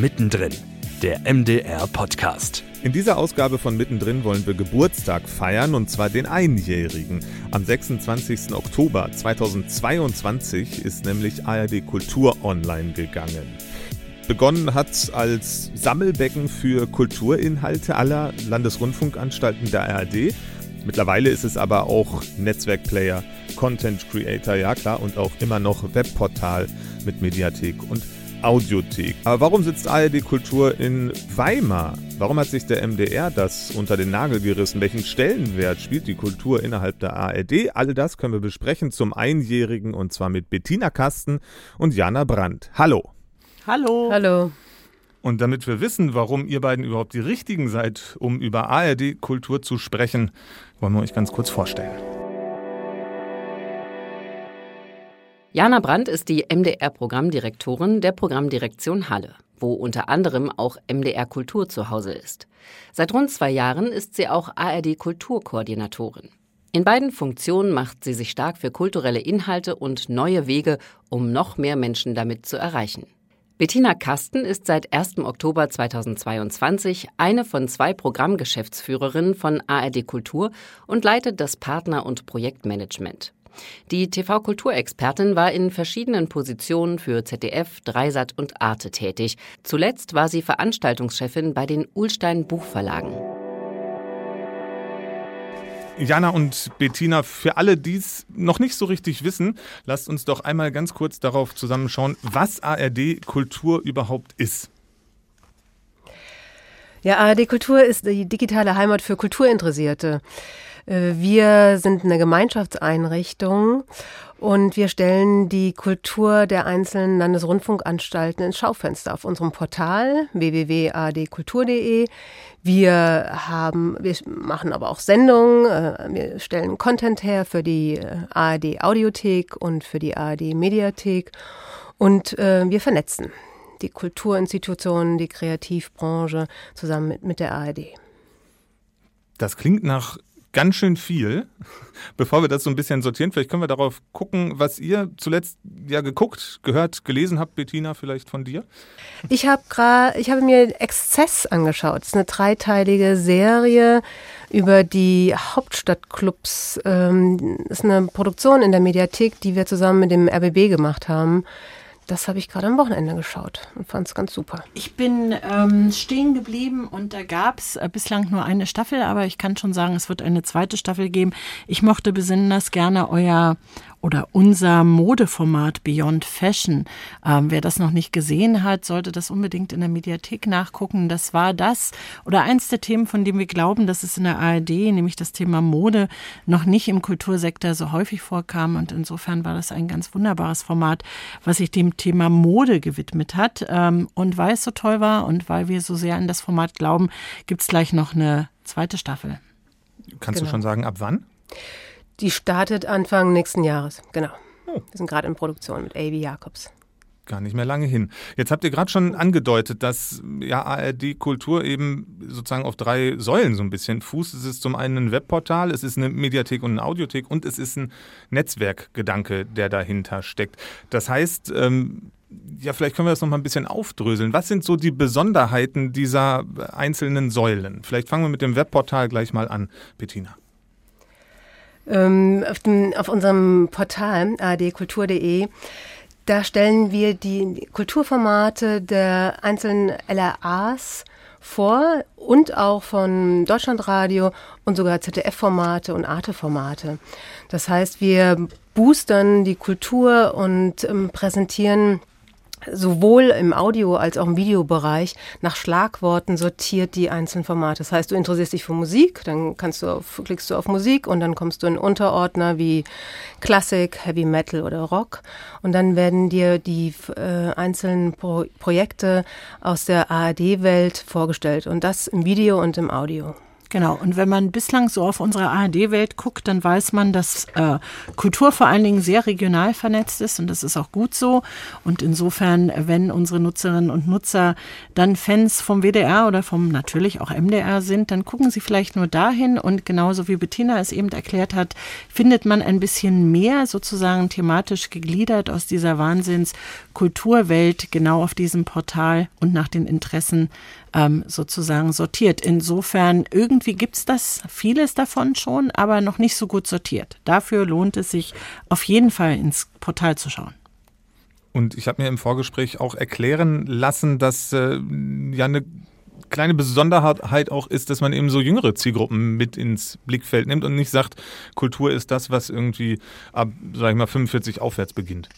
Mittendrin, der MDR-Podcast. In dieser Ausgabe von Mittendrin wollen wir Geburtstag feiern und zwar den Einjährigen. Am 26. Oktober 2022 ist nämlich ARD Kultur online gegangen. Begonnen hat als Sammelbecken für Kulturinhalte aller Landesrundfunkanstalten der ARD. Mittlerweile ist es aber auch Netzwerkplayer, Content Creator, ja klar, und auch immer noch Webportal mit Mediathek und Audiothek. Aber warum sitzt ARD Kultur in Weimar? Warum hat sich der MDR das unter den Nagel gerissen? Welchen Stellenwert spielt die Kultur innerhalb der ARD? All das können wir besprechen zum Einjährigen und zwar mit Bettina Kasten und Jana Brandt. Hallo. Hallo. Hallo. Und damit wir wissen, warum ihr beiden überhaupt die Richtigen seid, um über ARD Kultur zu sprechen, wollen wir euch ganz kurz vorstellen. Jana Brandt ist die MDR-Programmdirektorin der Programmdirektion Halle, wo unter anderem auch MDR Kultur zu Hause ist. Seit rund zwei Jahren ist sie auch ARD Kulturkoordinatorin. In beiden Funktionen macht sie sich stark für kulturelle Inhalte und neue Wege, um noch mehr Menschen damit zu erreichen. Bettina Kasten ist seit 1. Oktober 2022 eine von zwei Programmgeschäftsführerinnen von ARD Kultur und leitet das Partner- und Projektmanagement. Die TV-Kulturexpertin war in verschiedenen Positionen für ZDF, Dreisat und Arte tätig. Zuletzt war sie Veranstaltungschefin bei den Ulstein Buchverlagen. Jana und Bettina, für alle, die es noch nicht so richtig wissen, lasst uns doch einmal ganz kurz darauf zusammenschauen, was ARD Kultur überhaupt ist. Ja, ARD Kultur ist die digitale Heimat für Kulturinteressierte. Äh, wir sind eine Gemeinschaftseinrichtung und wir stellen die Kultur der einzelnen Landesrundfunkanstalten ins Schaufenster auf unserem Portal www.adkultur.de. Wir haben, wir machen aber auch Sendungen, äh, wir stellen Content her für die äh, ARD Audiothek und für die ARD Mediathek und wir vernetzen die Kulturinstitutionen, die Kreativbranche zusammen mit, mit der ARD. Das klingt nach ganz schön viel. Bevor wir das so ein bisschen sortieren, vielleicht können wir darauf gucken, was ihr zuletzt ja geguckt, gehört, gelesen habt, Bettina, vielleicht von dir. Ich habe gerade, ich habe mir Exzess angeschaut. Das ist eine dreiteilige Serie über die Hauptstadtclubs. Ähm, das ist eine Produktion in der Mediathek, die wir zusammen mit dem RBB gemacht haben. Das habe ich gerade am Wochenende geschaut und fand es ganz super. Ich bin ähm, stehen geblieben und da gab es äh, bislang nur eine Staffel, aber ich kann schon sagen, es wird eine zweite Staffel geben. Ich mochte besonders gerne euer oder unser Modeformat Beyond Fashion. Ähm, wer das noch nicht gesehen hat, sollte das unbedingt in der Mediathek nachgucken. Das war das oder eins der Themen, von dem wir glauben, dass es in der ARD, nämlich das Thema Mode, noch nicht im Kultursektor so häufig vorkam. Und insofern war das ein ganz wunderbares Format, was sich dem Thema Mode gewidmet hat. Ähm, und weil es so toll war und weil wir so sehr an das Format glauben, gibt es gleich noch eine zweite Staffel. Kannst genau. du schon sagen, ab wann? Die startet Anfang nächsten Jahres, genau. Oh. Wir sind gerade in Produktion mit A.B. Jacobs gar nicht mehr lange hin. Jetzt habt ihr gerade schon angedeutet, dass ja ARD Kultur eben sozusagen auf drei Säulen so ein bisschen fußt. Es ist zum einen ein Webportal, es ist eine Mediathek und eine Audiothek und es ist ein Netzwerkgedanke, der dahinter steckt. Das heißt, ähm, ja, vielleicht können wir das noch mal ein bisschen aufdröseln. Was sind so die Besonderheiten dieser einzelnen Säulen? Vielleicht fangen wir mit dem Webportal gleich mal an, Bettina. Ähm, auf, dem, auf unserem Portal adkultur.de da stellen wir die Kulturformate der einzelnen LRAs vor und auch von Deutschlandradio und sogar ZDF-Formate und Arte-Formate. Das heißt, wir boostern die Kultur und ähm, präsentieren sowohl im Audio- als auch im Videobereich nach Schlagworten sortiert die einzelnen Formate. Das heißt, du interessierst dich für Musik, dann kannst du auf, klickst du auf Musik und dann kommst du in Unterordner wie Klassik, Heavy Metal oder Rock und dann werden dir die äh, einzelnen Pro Projekte aus der ARD-Welt vorgestellt und das im Video und im Audio. Genau, und wenn man bislang so auf unsere ARD-Welt guckt, dann weiß man, dass äh, Kultur vor allen Dingen sehr regional vernetzt ist und das ist auch gut so. Und insofern, wenn unsere Nutzerinnen und Nutzer dann Fans vom WDR oder vom natürlich auch MDR sind, dann gucken sie vielleicht nur dahin und genauso wie Bettina es eben erklärt hat, findet man ein bisschen mehr sozusagen thematisch gegliedert aus dieser Wahnsinns-Kulturwelt genau auf diesem Portal und nach den Interessen ähm, sozusagen sortiert. Insofern, irgendwie gibt es das, vieles davon schon, aber noch nicht so gut sortiert. Dafür lohnt es sich auf jeden Fall ins Portal zu schauen. Und ich habe mir im Vorgespräch auch erklären lassen, dass äh, ja eine kleine Besonderheit auch ist, dass man eben so jüngere Zielgruppen mit ins Blickfeld nimmt und nicht sagt, Kultur ist das, was irgendwie ab, sag ich mal, 45 aufwärts beginnt.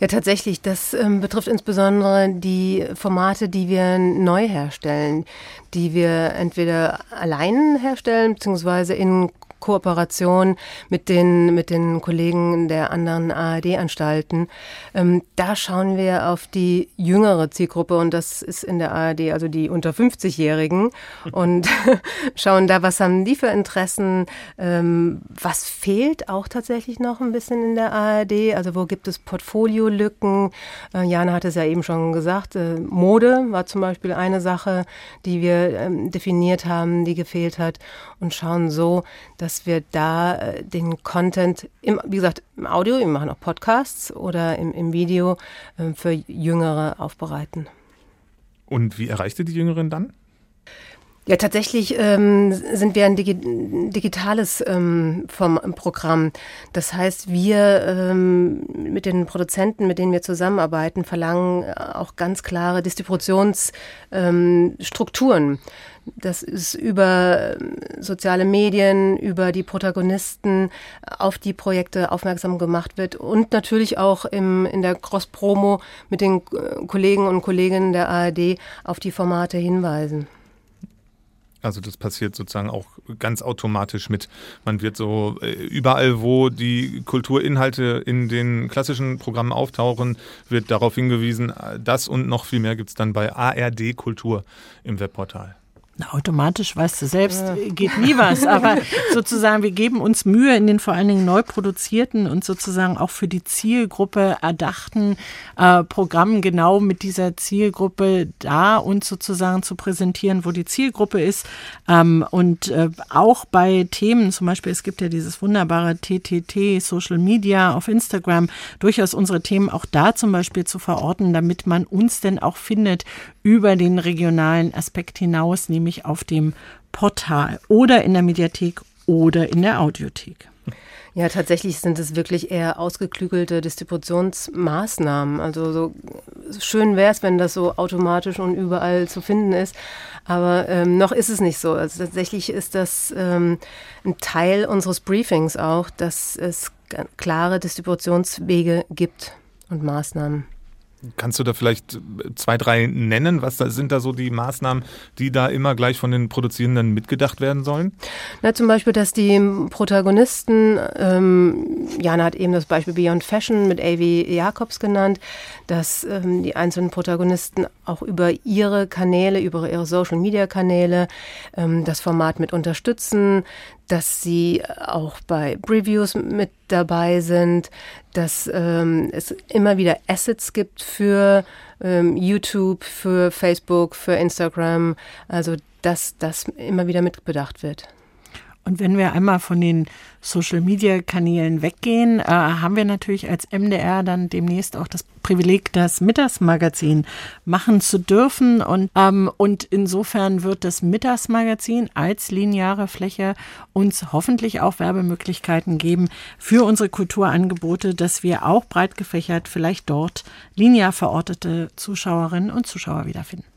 Ja, tatsächlich. Das ähm, betrifft insbesondere die Formate, die wir neu herstellen, die wir entweder allein herstellen, beziehungsweise in Kooperation mit den, mit den Kollegen der anderen ARD-Anstalten. Ähm, da schauen wir auf die jüngere Zielgruppe und das ist in der ARD, also die unter 50-Jährigen und schauen da, was haben die für Interessen, ähm, was fehlt auch tatsächlich noch ein bisschen in der ARD, also wo gibt es Portfoliolücken. Äh, Jana hat es ja eben schon gesagt, äh, Mode war zum Beispiel eine Sache, die wir ähm, definiert haben, die gefehlt hat und schauen so, dass wir da äh, den Content, im, wie gesagt, im Audio, wir machen auch Podcasts oder im, im Video äh, für Jüngere aufbereiten. Und wie erreicht ihr die Jüngeren dann? Ja, tatsächlich ähm, sind wir ein Digi digitales ähm, vom Programm. Das heißt, wir ähm, mit den Produzenten, mit denen wir zusammenarbeiten, verlangen äh, auch ganz klare Distributionsstrukturen. Das ist über ähm, soziale Medien, über die Protagonisten auf die Projekte aufmerksam gemacht wird und natürlich auch im, in der Cross-Promo mit den äh, Kollegen und Kolleginnen der ARD auf die Formate hinweisen. Also das passiert sozusagen auch ganz automatisch mit. Man wird so äh, überall, wo die Kulturinhalte in den klassischen Programmen auftauchen, wird darauf hingewiesen, äh, das und noch viel mehr gibt es dann bei ARD Kultur im Webportal. Na, automatisch weißt du selbst, ja. geht nie was. Aber sozusagen, wir geben uns Mühe in den vor allen Dingen neu produzierten und sozusagen auch für die Zielgruppe erdachten äh, Programmen genau mit dieser Zielgruppe da und sozusagen zu präsentieren, wo die Zielgruppe ist. Ähm, und äh, auch bei Themen, zum Beispiel, es gibt ja dieses wunderbare TTT, Social Media auf Instagram, durchaus unsere Themen auch da zum Beispiel zu verorten, damit man uns denn auch findet über den regionalen Aspekt hinaus, nämlich auf dem Portal oder in der Mediathek oder in der Audiothek. Ja, tatsächlich sind es wirklich eher ausgeklügelte Distributionsmaßnahmen. Also so schön wäre es, wenn das so automatisch und überall zu finden ist. Aber ähm, noch ist es nicht so. Also tatsächlich ist das ähm, ein Teil unseres Briefings auch, dass es klare Distributionswege gibt und Maßnahmen. Kannst du da vielleicht zwei, drei nennen? Was da, sind da so die Maßnahmen, die da immer gleich von den Produzierenden mitgedacht werden sollen? Na, zum Beispiel, dass die Protagonisten, ähm, Jana hat eben das Beispiel Beyond Fashion mit Avi Jacobs genannt, dass ähm, die einzelnen Protagonisten auch über ihre Kanäle, über ihre Social-Media-Kanäle ähm, das Format mit unterstützen, dass sie auch bei Previews mit dabei sind, dass ähm, es immer wieder Assets gibt für ähm, YouTube, für Facebook, für Instagram, also dass das immer wieder mitbedacht wird. Und wenn wir einmal von den Social-Media-Kanälen weggehen, äh, haben wir natürlich als MDR dann demnächst auch das Privileg, das Mittagsmagazin machen zu dürfen. Und, ähm, und insofern wird das Mittagsmagazin als lineare Fläche uns hoffentlich auch Werbemöglichkeiten geben für unsere Kulturangebote, dass wir auch breit gefächert vielleicht dort linear verortete Zuschauerinnen und Zuschauer wiederfinden.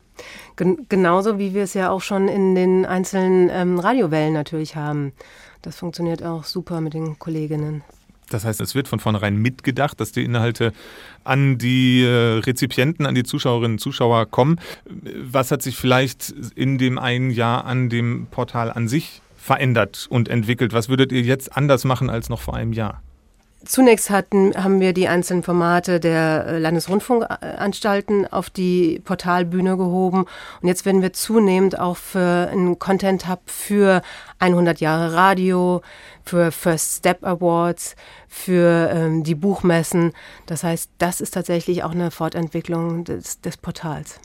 Gen genauso wie wir es ja auch schon in den einzelnen ähm, Radiowellen natürlich haben. Das funktioniert auch super mit den Kolleginnen. Das heißt, es wird von vornherein mitgedacht, dass die Inhalte an die äh, Rezipienten, an die Zuschauerinnen und Zuschauer kommen. Was hat sich vielleicht in dem einen Jahr an dem Portal an sich verändert und entwickelt? Was würdet ihr jetzt anders machen als noch vor einem Jahr? Zunächst hatten, haben wir die einzelnen Formate der äh, Landesrundfunkanstalten auf die Portalbühne gehoben und jetzt werden wir zunehmend auch für einen Content Hub für 100 Jahre Radio, für First Step Awards, für ähm, die Buchmessen. Das heißt, das ist tatsächlich auch eine Fortentwicklung des, des Portals.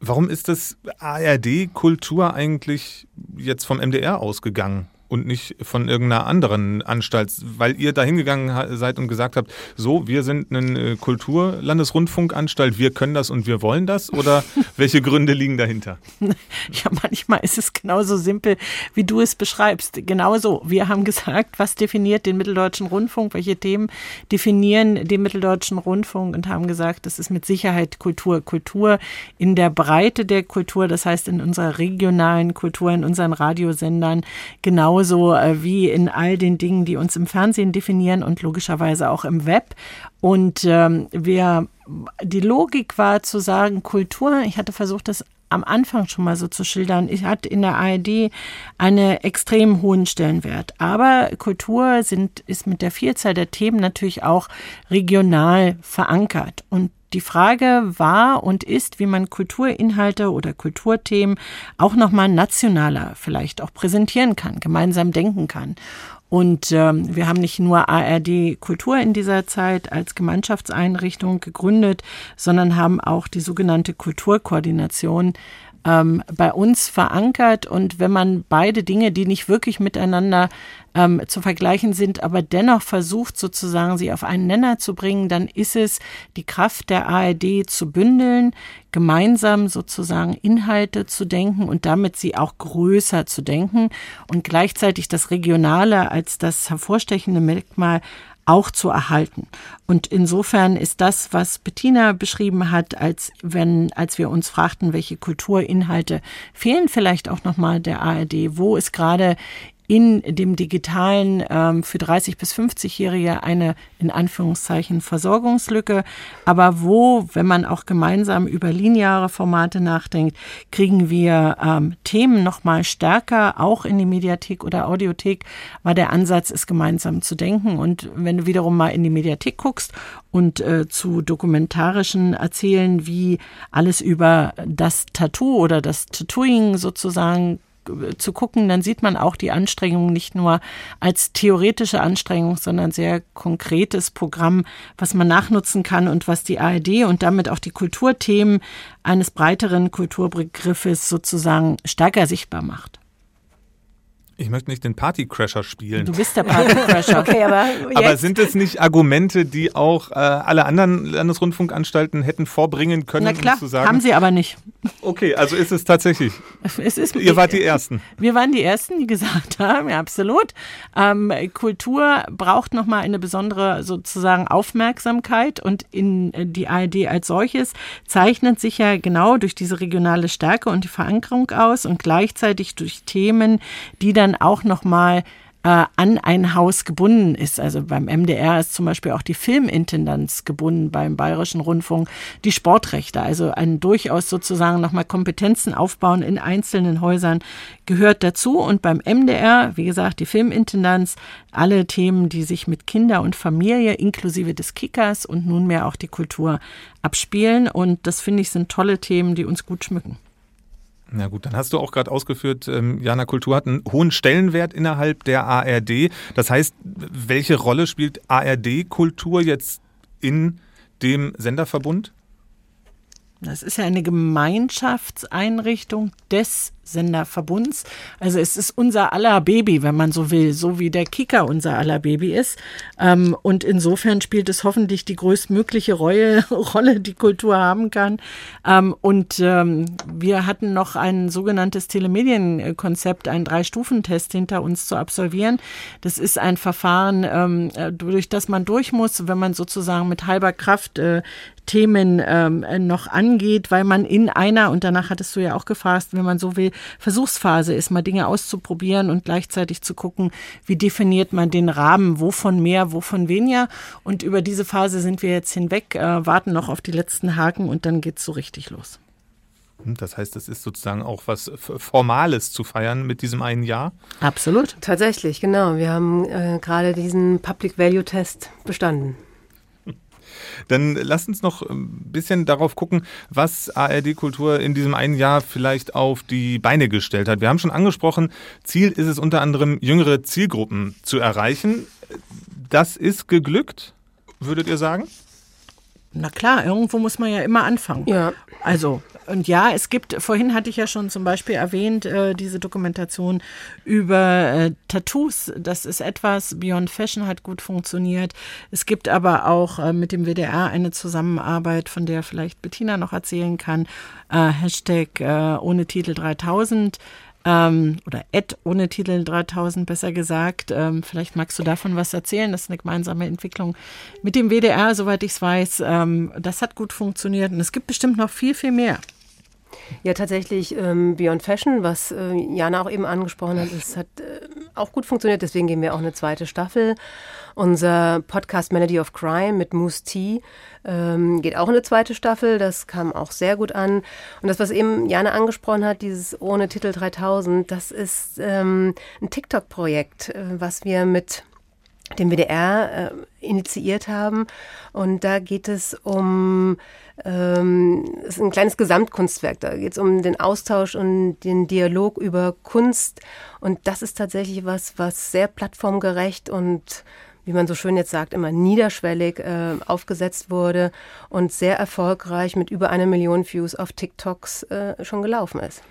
Warum ist das ARD Kultur eigentlich jetzt vom MDR ausgegangen? Und nicht von irgendeiner anderen Anstalt, weil ihr da hingegangen seid und gesagt habt, so, wir sind eine äh, Kulturlandesrundfunkanstalt, wir können das und wir wollen das? Oder welche Gründe liegen dahinter? Ja, manchmal ist es genauso simpel, wie du es beschreibst. Genauso. Wir haben gesagt, was definiert den Mitteldeutschen Rundfunk, welche Themen definieren den Mitteldeutschen Rundfunk und haben gesagt, das ist mit Sicherheit Kultur. Kultur in der Breite der Kultur, das heißt in unserer regionalen Kultur, in unseren Radiosendern, genau genauso äh, wie in all den Dingen, die uns im Fernsehen definieren und logischerweise auch im Web. Und ähm, wir, die Logik war zu sagen, Kultur, ich hatte versucht, das am Anfang schon mal so zu schildern, ich hatte in der ARD einen extrem hohen Stellenwert. Aber Kultur sind, ist mit der Vielzahl der Themen natürlich auch regional verankert. Und die Frage war und ist, wie man Kulturinhalte oder Kulturthemen auch nochmal nationaler vielleicht auch präsentieren kann, gemeinsam denken kann. Und ähm, wir haben nicht nur ARD Kultur in dieser Zeit als Gemeinschaftseinrichtung gegründet, sondern haben auch die sogenannte Kulturkoordination ähm, bei uns verankert. Und wenn man beide Dinge, die nicht wirklich miteinander ähm, zu vergleichen sind, aber dennoch versucht sozusagen sie auf einen Nenner zu bringen, dann ist es die Kraft der ARD zu bündeln, gemeinsam sozusagen Inhalte zu denken und damit sie auch größer zu denken und gleichzeitig das Regionale als das hervorstechende Merkmal auch zu erhalten. Und insofern ist das, was Bettina beschrieben hat, als wenn, als wir uns fragten, welche Kulturinhalte fehlen vielleicht auch nochmal der ARD, wo ist gerade in dem digitalen ähm, für 30 bis 50-Jährige eine in Anführungszeichen Versorgungslücke. Aber wo, wenn man auch gemeinsam über lineare Formate nachdenkt, kriegen wir ähm, Themen noch mal stärker auch in die Mediathek oder Audiothek, weil der Ansatz ist gemeinsam zu denken. Und wenn du wiederum mal in die Mediathek guckst und äh, zu dokumentarischen erzählen, wie alles über das Tattoo oder das Tattooing sozusagen zu gucken, dann sieht man auch die Anstrengung nicht nur als theoretische Anstrengung, sondern sehr konkretes Programm, was man nachnutzen kann und was die ARD und damit auch die Kulturthemen eines breiteren Kulturbegriffes sozusagen stärker sichtbar macht. Ich möchte nicht den Partycrasher spielen. Du bist der Partycrasher. okay, aber, aber sind es nicht Argumente, die auch äh, alle anderen Landesrundfunkanstalten hätten vorbringen können, Na klar, um zu sagen? haben sie aber nicht. Okay, also ist es tatsächlich. Es ist, Ihr wart die Ersten. Wir waren die Ersten, die gesagt haben, ja, absolut. Ähm, Kultur braucht nochmal eine besondere sozusagen Aufmerksamkeit und in äh, die ARD als solches zeichnet sich ja genau durch diese regionale Stärke und die Verankerung aus und gleichzeitig durch Themen, die dann dann auch nochmal äh, an ein Haus gebunden ist. Also beim MDR ist zum Beispiel auch die Filmintendanz gebunden, beim Bayerischen Rundfunk die Sportrechte. Also ein durchaus sozusagen nochmal Kompetenzen aufbauen in einzelnen Häusern gehört dazu. Und beim MDR, wie gesagt, die Filmintendanz, alle Themen, die sich mit Kinder und Familie inklusive des Kickers und nunmehr auch die Kultur abspielen. Und das finde ich sind tolle Themen, die uns gut schmücken. Na gut, dann hast du auch gerade ausgeführt, ähm, Jana Kultur hat einen hohen Stellenwert innerhalb der ARD. Das heißt, welche Rolle spielt ARD Kultur jetzt in dem Senderverbund? Das ist ja eine Gemeinschaftseinrichtung des Senderverbunds. Also es ist unser aller Baby, wenn man so will, so wie der Kicker unser aller Baby ist. Ähm, und insofern spielt es hoffentlich die größtmögliche Rolle, die Kultur haben kann. Ähm, und ähm, wir hatten noch ein sogenanntes Telemedienkonzept, einen Drei-Stufen-Test hinter uns zu absolvieren. Das ist ein Verfahren, äh, durch das man durch muss, wenn man sozusagen mit halber Kraft äh, Themen ähm, noch angeht, weil man in einer, und danach hattest du ja auch gefragt, wenn man so will, Versuchsphase ist, mal Dinge auszuprobieren und gleichzeitig zu gucken, wie definiert man den Rahmen, wovon mehr, wovon weniger. Und über diese Phase sind wir jetzt hinweg, äh, warten noch auf die letzten Haken und dann geht's so richtig los. Hm, das heißt, es ist sozusagen auch was Formales zu feiern mit diesem einen Jahr? Absolut. Tatsächlich, genau. Wir haben äh, gerade diesen Public Value Test bestanden. Dann lasst uns noch ein bisschen darauf gucken, was ARD Kultur in diesem einen Jahr vielleicht auf die Beine gestellt hat. Wir haben schon angesprochen, Ziel ist es unter anderem, jüngere Zielgruppen zu erreichen. Das ist geglückt, würdet ihr sagen? Na klar, irgendwo muss man ja immer anfangen. Ja. Also, und ja, es gibt, vorhin hatte ich ja schon zum Beispiel erwähnt, äh, diese Dokumentation über äh, Tattoos. Das ist etwas, Beyond Fashion hat gut funktioniert. Es gibt aber auch äh, mit dem WDR eine Zusammenarbeit, von der vielleicht Bettina noch erzählen kann. Äh, Hashtag äh, ohne Titel 3000 ähm, oder Ed ohne Titel 3000 besser gesagt. Ähm, vielleicht magst du davon was erzählen. Das ist eine gemeinsame Entwicklung mit dem WDR, soweit ich es weiß. Ähm, das hat gut funktioniert und es gibt bestimmt noch viel, viel mehr. Ja, tatsächlich ähm, Beyond Fashion, was äh, Jana auch eben angesprochen hat, es hat äh, auch gut funktioniert, deswegen gehen wir auch eine zweite Staffel. Unser Podcast Melody of Crime mit Moose T ähm, geht auch eine zweite Staffel, das kam auch sehr gut an. Und das, was eben Jana angesprochen hat, dieses ohne Titel 3000, das ist ähm, ein TikTok-Projekt, äh, was wir mit dem WDR äh, initiiert haben. Und da geht es um ähm, es ist ein kleines Gesamtkunstwerk. Da geht es um den Austausch und den Dialog über Kunst. Und das ist tatsächlich was, was sehr plattformgerecht und wie man so schön jetzt sagt, immer niederschwellig äh, aufgesetzt wurde und sehr erfolgreich mit über einer Million Views auf TikToks äh, schon gelaufen ist.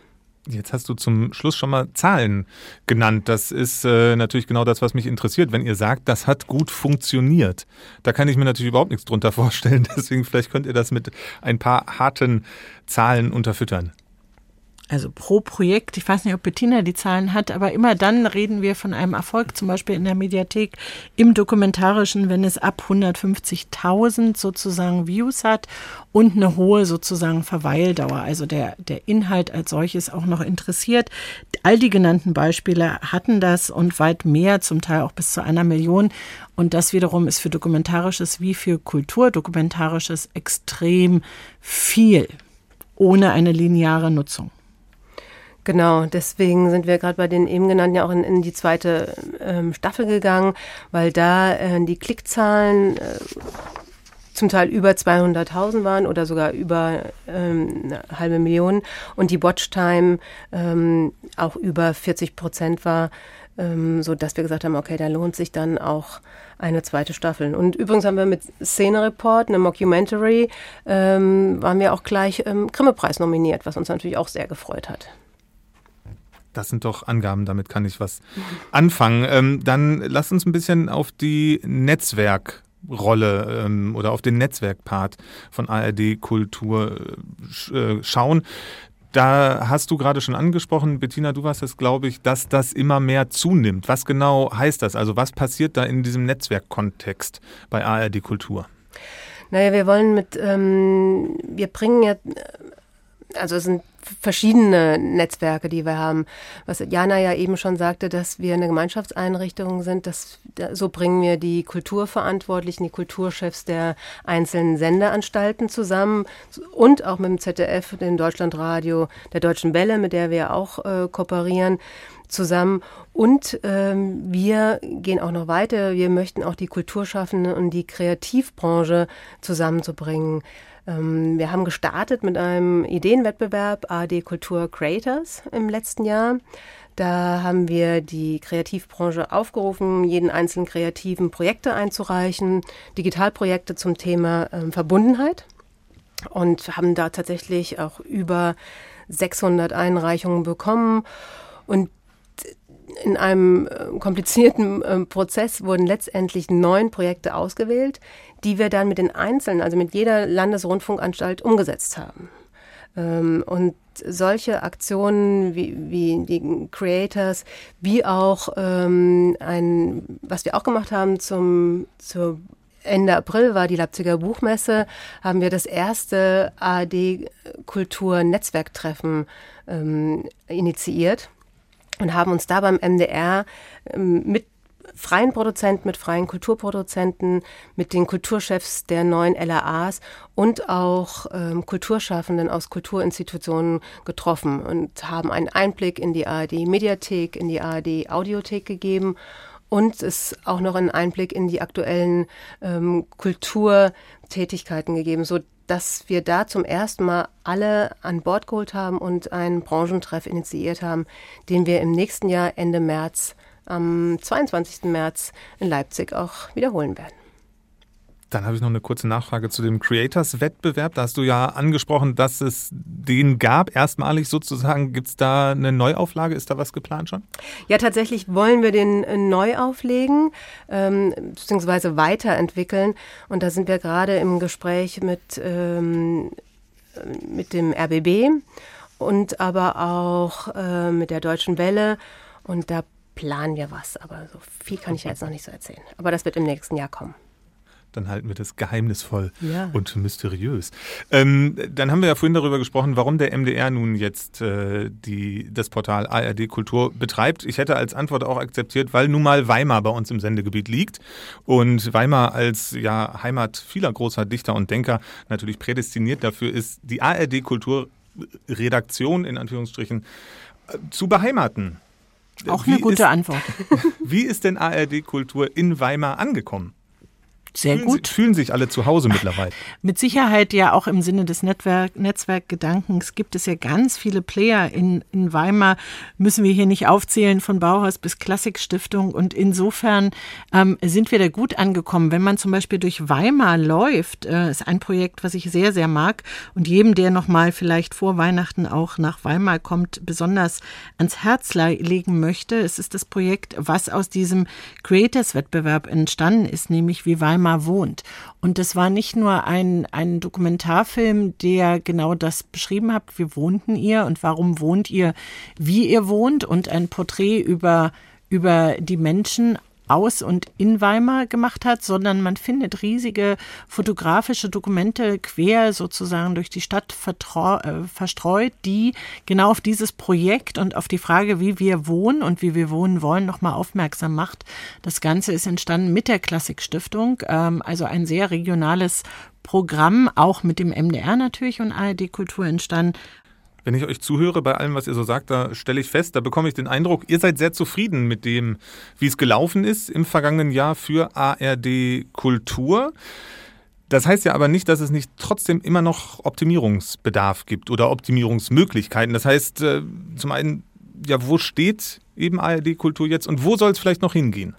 Jetzt hast du zum Schluss schon mal Zahlen genannt. Das ist äh, natürlich genau das, was mich interessiert. Wenn ihr sagt, das hat gut funktioniert, da kann ich mir natürlich überhaupt nichts drunter vorstellen. Deswegen vielleicht könnt ihr das mit ein paar harten Zahlen unterfüttern also pro Projekt, ich weiß nicht, ob Bettina die Zahlen hat, aber immer dann reden wir von einem Erfolg, zum Beispiel in der Mediathek im Dokumentarischen, wenn es ab 150.000 sozusagen Views hat und eine hohe sozusagen Verweildauer, also der, der Inhalt als solches auch noch interessiert. All die genannten Beispiele hatten das und weit mehr, zum Teil auch bis zu einer Million. Und das wiederum ist für Dokumentarisches wie für Kulturdokumentarisches extrem viel ohne eine lineare Nutzung. Genau, deswegen sind wir gerade bei den eben genannten ja auch in, in die zweite ähm, Staffel gegangen, weil da äh, die Klickzahlen äh, zum Teil über 200.000 waren oder sogar über ähm, eine halbe Million und die Watchtime ähm, auch über 40 Prozent war, ähm, so dass wir gesagt haben, okay, da lohnt sich dann auch eine zweite Staffel. Und übrigens haben wir mit Szene Report, eine Mockumentary, ähm, waren wir auch gleich ähm, Grimme-Preis nominiert, was uns natürlich auch sehr gefreut hat. Das sind doch Angaben, damit kann ich was anfangen. Ähm, dann lass uns ein bisschen auf die Netzwerkrolle ähm, oder auf den Netzwerkpart von ARD Kultur äh, schauen. Da hast du gerade schon angesprochen, Bettina, du warst es, glaube ich, dass das immer mehr zunimmt. Was genau heißt das? Also was passiert da in diesem Netzwerkkontext bei ARD Kultur? Naja, wir wollen mit, ähm, wir bringen ja, also es sind verschiedene Netzwerke, die wir haben. Was Jana ja eben schon sagte, dass wir eine Gemeinschaftseinrichtung sind, dass, so bringen wir die Kulturverantwortlichen, die Kulturchefs der einzelnen Sendeanstalten zusammen und auch mit dem ZDF, dem Deutschlandradio, der Deutschen Welle, mit der wir auch äh, kooperieren zusammen. Und ähm, wir gehen auch noch weiter. Wir möchten auch die Kulturschaffenden und die Kreativbranche zusammenzubringen. Ähm, wir haben gestartet mit einem Ideenwettbewerb AD Kultur Creators im letzten Jahr. Da haben wir die Kreativbranche aufgerufen, jeden einzelnen kreativen Projekte einzureichen, Digitalprojekte zum Thema ähm, Verbundenheit und haben da tatsächlich auch über 600 Einreichungen bekommen. Und in einem komplizierten äh, Prozess wurden letztendlich neun Projekte ausgewählt, die wir dann mit den Einzelnen, also mit jeder Landesrundfunkanstalt umgesetzt haben. Ähm, und solche Aktionen wie, wie die Creators, wie auch ähm, ein, was wir auch gemacht haben zum, zur Ende April war die Leipziger Buchmesse, haben wir das erste AD-Kultur-Netzwerktreffen ähm, initiiert und haben uns da beim MDR ähm, mit freien Produzenten, mit freien Kulturproduzenten, mit den Kulturchefs der neuen LAAs und auch ähm, Kulturschaffenden aus Kulturinstitutionen getroffen und haben einen Einblick in die ARD-Mediathek, in die ARD-Audiothek gegeben und es auch noch einen Einblick in die aktuellen ähm, Kulturtätigkeiten gegeben, so dass wir da zum ersten Mal alle an Bord geholt haben und einen Branchentreff initiiert haben, den wir im nächsten Jahr Ende März, am 22. März in Leipzig auch wiederholen werden. Dann habe ich noch eine kurze Nachfrage zu dem Creators-Wettbewerb. Da hast du ja angesprochen, dass es den gab, erstmalig sozusagen. Gibt es da eine Neuauflage? Ist da was geplant schon? Ja, tatsächlich wollen wir den äh, neu auflegen, ähm, beziehungsweise weiterentwickeln. Und da sind wir gerade im Gespräch mit, ähm, mit dem RBB und aber auch äh, mit der Deutschen Welle. Und da planen wir was. Aber so viel kann ich jetzt noch nicht so erzählen. Aber das wird im nächsten Jahr kommen dann halten wir das geheimnisvoll ja. und mysteriös. Ähm, dann haben wir ja vorhin darüber gesprochen, warum der MDR nun jetzt äh, die, das Portal ARD Kultur betreibt. Ich hätte als Antwort auch akzeptiert, weil nun mal Weimar bei uns im Sendegebiet liegt und Weimar als ja, Heimat vieler großer Dichter und Denker natürlich prädestiniert dafür ist, die ARD Kultur Redaktion in Anführungsstrichen äh, zu beheimaten. Auch eine gute ist, Antwort. Wie ist denn ARD Kultur in Weimar angekommen? Sehr fühlen gut. Sie, fühlen sich alle zu Hause mittlerweile. Mit Sicherheit ja auch im Sinne des Netzwerk, Netzwerkgedankens gibt es ja ganz viele Player in, in Weimar. Müssen wir hier nicht aufzählen von Bauhaus bis Klassikstiftung. Und insofern ähm, sind wir da gut angekommen. Wenn man zum Beispiel durch Weimar läuft, äh, ist ein Projekt, was ich sehr, sehr mag und jedem, der nochmal vielleicht vor Weihnachten auch nach Weimar kommt, besonders ans Herz legen möchte. Es ist das Projekt, was aus diesem Creators-Wettbewerb entstanden ist, nämlich wie Weimar Weimar wohnt. Und das war nicht nur ein, ein Dokumentarfilm, der genau das beschrieben hat, wie wohnten ihr und warum wohnt ihr, wie ihr wohnt und ein Porträt über über die Menschen aus und in Weimar gemacht hat, sondern man findet riesige fotografische Dokumente quer sozusagen durch die Stadt äh, verstreut, die genau auf dieses Projekt und auf die Frage, wie wir wohnen und wie wir wohnen wollen, nochmal aufmerksam macht. Das Ganze ist entstanden mit der Klassikstiftung, ähm, also ein sehr regionales Programm, auch mit dem MDR natürlich und ARD Kultur entstanden, wenn ich euch zuhöre bei allem, was ihr so sagt, da stelle ich fest, da bekomme ich den Eindruck, ihr seid sehr zufrieden mit dem, wie es gelaufen ist im vergangenen Jahr für ARD Kultur. Das heißt ja aber nicht, dass es nicht trotzdem immer noch Optimierungsbedarf gibt oder Optimierungsmöglichkeiten. Das heißt, äh, zum einen, ja, wo steht eben ARD Kultur jetzt und wo soll es vielleicht noch hingehen?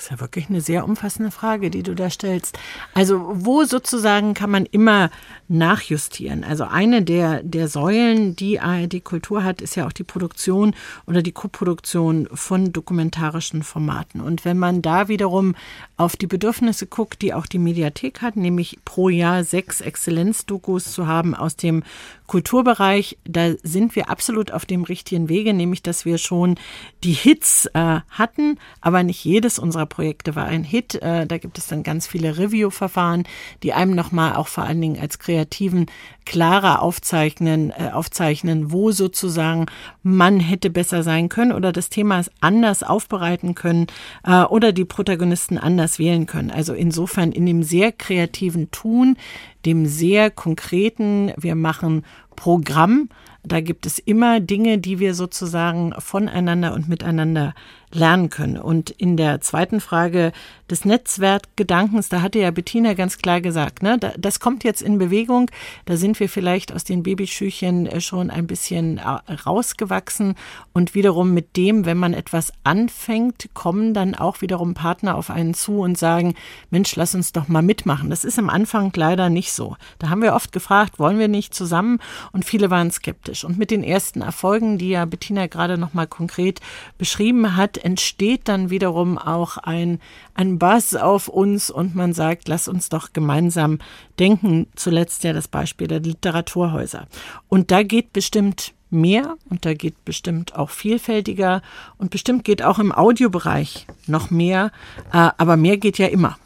Das ist ja wirklich eine sehr umfassende Frage, die du da stellst. Also wo sozusagen kann man immer nachjustieren? Also eine der, der Säulen, die ARD Kultur hat, ist ja auch die Produktion oder die Koproduktion von dokumentarischen Formaten. Und wenn man da wiederum auf die Bedürfnisse guckt, die auch die Mediathek hat, nämlich pro Jahr sechs Exzellenzdokus zu haben aus dem Kulturbereich, da sind wir absolut auf dem richtigen Wege, nämlich dass wir schon die Hits äh, hatten, aber nicht jedes unserer Projekte war ein Hit. Äh, da gibt es dann ganz viele Review-Verfahren, die einem nochmal auch vor allen Dingen als Kreativen klarer aufzeichnen, äh, aufzeichnen, wo sozusagen man hätte besser sein können oder das Thema anders aufbereiten können äh, oder die Protagonisten anders wählen können. Also insofern in dem sehr kreativen Tun, dem sehr konkreten, wir machen Programm, da gibt es immer Dinge, die wir sozusagen voneinander und miteinander lernen können. Und in der zweiten Frage des Netzwerkgedankens, da hatte ja Bettina ganz klar gesagt, ne, das kommt jetzt in Bewegung. Da sind wir vielleicht aus den Babyschüchen äh, schon ein bisschen äh, rausgewachsen. Und wiederum mit dem, wenn man etwas anfängt, kommen dann auch wiederum Partner auf einen zu und sagen, Mensch, lass uns doch mal mitmachen. Das ist am Anfang leider nicht so. Da haben wir oft gefragt, wollen wir nicht zusammen? Und viele waren skeptisch. Und mit den ersten Erfolgen, die ja Bettina gerade noch mal konkret beschrieben hat, entsteht dann wiederum auch ein, ein Buzz auf uns und man sagt, lass uns doch gemeinsam denken. Zuletzt ja das Beispiel der Literaturhäuser. Und da geht bestimmt mehr und da geht bestimmt auch vielfältiger und bestimmt geht auch im Audiobereich noch mehr, äh, aber mehr geht ja immer.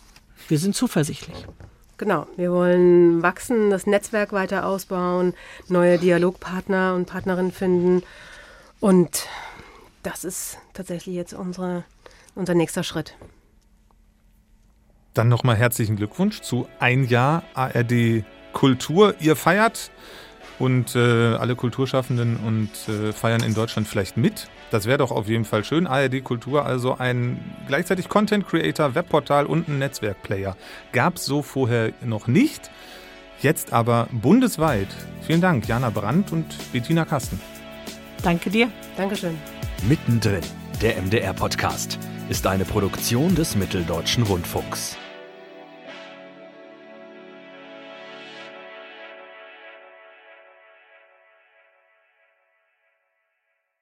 Wir sind zuversichtlich. Genau, wir wollen wachsen, das Netzwerk weiter ausbauen, neue Dialogpartner und Partnerinnen finden und das ist tatsächlich jetzt unsere unser nächster Schritt. Dann nochmal herzlichen Glückwunsch zu ein Jahr ARD Kultur. Ihr feiert und äh, alle Kulturschaffenden und äh, feiern in Deutschland vielleicht mit. Das wäre doch auf jeden Fall schön. ARD Kultur, also ein gleichzeitig Content Creator, Webportal und ein Netzwerkplayer. Gab es so vorher noch nicht. Jetzt aber bundesweit. Vielen Dank, Jana Brandt und Bettina Kasten. Danke dir. Dankeschön. Mittendrin, der MDR-Podcast, ist eine Produktion des Mitteldeutschen Rundfunks.